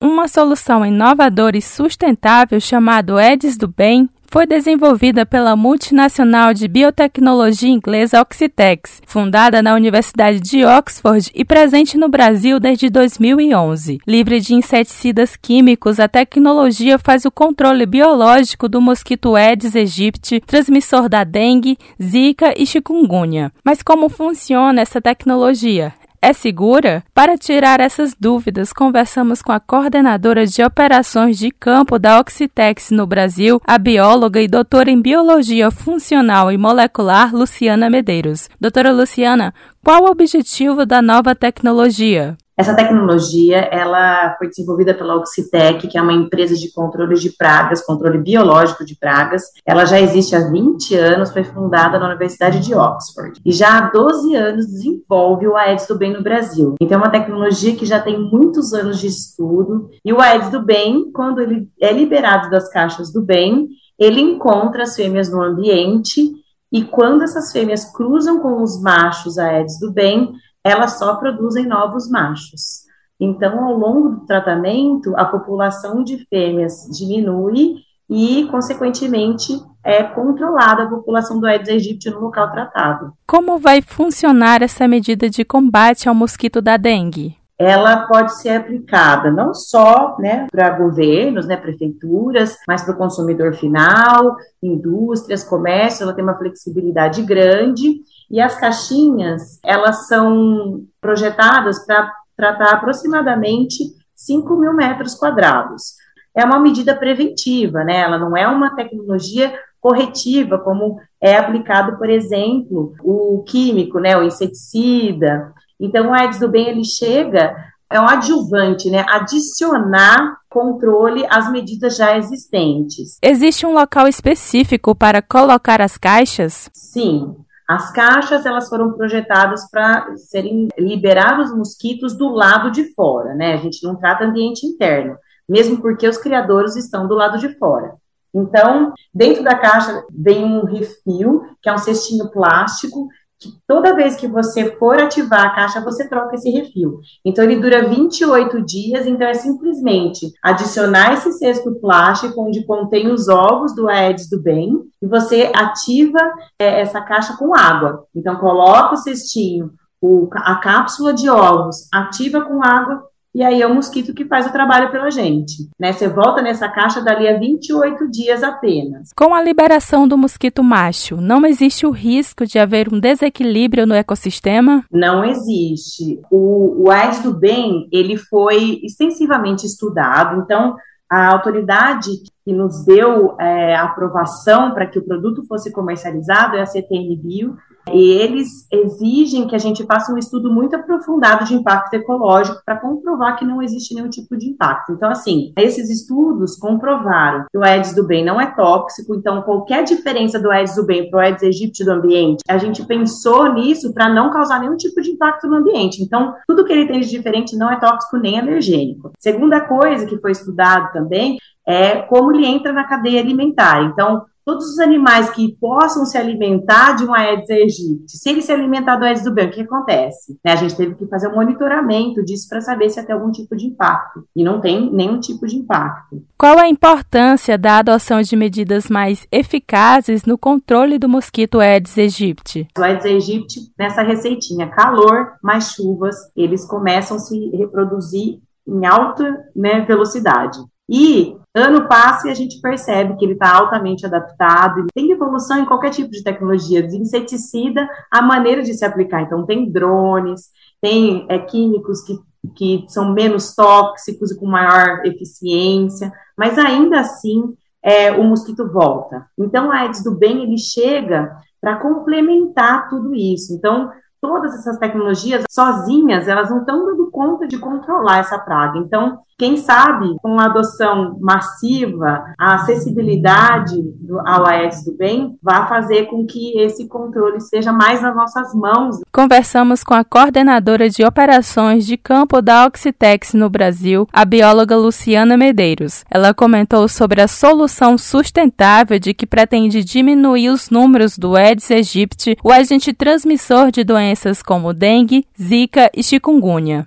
Uma solução inovadora e sustentável chamada Eds do Bem foi desenvolvida pela multinacional de biotecnologia inglesa Oxitex, fundada na Universidade de Oxford e presente no Brasil desde 2011. Livre de inseticidas químicos, a tecnologia faz o controle biológico do mosquito Aedes aegypti, transmissor da dengue, zika e chikungunya. Mas como funciona essa tecnologia? É segura? Para tirar essas dúvidas, conversamos com a coordenadora de operações de campo da Oxitex no Brasil, a bióloga e doutora em biologia funcional e molecular Luciana Medeiros. Doutora Luciana, qual o objetivo da nova tecnologia? Essa tecnologia, ela foi desenvolvida pela Oxitec, que é uma empresa de controle de pragas, controle biológico de pragas. Ela já existe há 20 anos, foi fundada na Universidade de Oxford. E já há 12 anos desenvolve o Aedes do Bem no Brasil. Então, é uma tecnologia que já tem muitos anos de estudo. E o Aedes do Bem, quando ele é liberado das caixas do bem, ele encontra as fêmeas no ambiente e quando essas fêmeas cruzam com os machos Aedes do bem, elas só produzem novos machos. Então, ao longo do tratamento, a população de fêmeas diminui e, consequentemente, é controlada a população do Aedes aegypti no local tratado. Como vai funcionar essa medida de combate ao mosquito da dengue? ela pode ser aplicada não só né, para governos, né, prefeituras, mas para o consumidor final, indústrias, comércio, ela tem uma flexibilidade grande e as caixinhas, elas são projetadas para tratar aproximadamente 5 mil metros quadrados. É uma medida preventiva, né? Ela não é uma tecnologia corretiva, como é aplicado, por exemplo, o químico, né, o inseticida. Então, o Aedes do Bem, ele chega, é um adjuvante, né, adicionar controle às medidas já existentes. Existe um local específico para colocar as caixas? Sim, as caixas elas foram projetadas para serem liberados os mosquitos do lado de fora, né? A gente não trata ambiente interno, mesmo porque os criadores estão do lado de fora. Então, dentro da caixa vem um refil, que é um cestinho plástico, que toda vez que você for ativar a caixa, você troca esse refil. Então, ele dura 28 dias, então é simplesmente adicionar esse cesto plástico onde contém os ovos do Aedes do bem e você ativa é, essa caixa com água. Então, coloca o cestinho, o, a cápsula de ovos, ativa com água e aí é o mosquito que faz o trabalho pela gente. Né? Você volta nessa caixa dali a 28 dias apenas. Com a liberação do mosquito macho, não existe o risco de haver um desequilíbrio no ecossistema? Não existe. O, o do bem, ele foi extensivamente estudado, então a autoridade que nos deu é, a aprovação para que o produto fosse comercializado é a CTN Bio, e eles exigem que a gente faça um estudo muito aprofundado de impacto ecológico para comprovar que não existe nenhum tipo de impacto. Então, assim, esses estudos comprovaram que o Aedes do bem não é tóxico, então qualquer diferença do Aedes do bem para o Aedes aegypti do ambiente, a gente pensou nisso para não causar nenhum tipo de impacto no ambiente. Então, tudo que ele tem de diferente não é tóxico nem alergênico. Segunda coisa que foi estudado também é como ele entra na cadeia alimentar. Então, todos os animais que possam se alimentar de um Aedes aegypti, se ele se alimentar do Aedes do bem, o que acontece? Né, a gente teve que fazer um monitoramento disso para saber se tem algum tipo de impacto. E não tem nenhum tipo de impacto. Qual a importância da adoção de medidas mais eficazes no controle do mosquito Aedes aegypti? O Aedes aegypti, nessa receitinha, calor mais chuvas, eles começam a se reproduzir em alta né, velocidade. E ano passa e a gente percebe que ele está altamente adaptado. Tem evolução em qualquer tipo de tecnologia, de inseticida, a maneira de se aplicar. Então, tem drones, tem é, químicos que, que são menos tóxicos e com maior eficiência, mas ainda assim é, o mosquito volta. Então, a Aedes do Bem ele chega para complementar tudo isso. Então, todas essas tecnologias sozinhas, elas não estão dando conta de controlar essa praga. Então, quem sabe, com a adoção massiva, a acessibilidade do, ao Aedes do Bem vai fazer com que esse controle esteja mais nas nossas mãos. Conversamos com a coordenadora de operações de campo da Oxitex no Brasil, a bióloga Luciana Medeiros. Ela comentou sobre a solução sustentável de que pretende diminuir os números do Aedes aegypti, o agente transmissor de doenças como dengue, zika e chikungunya.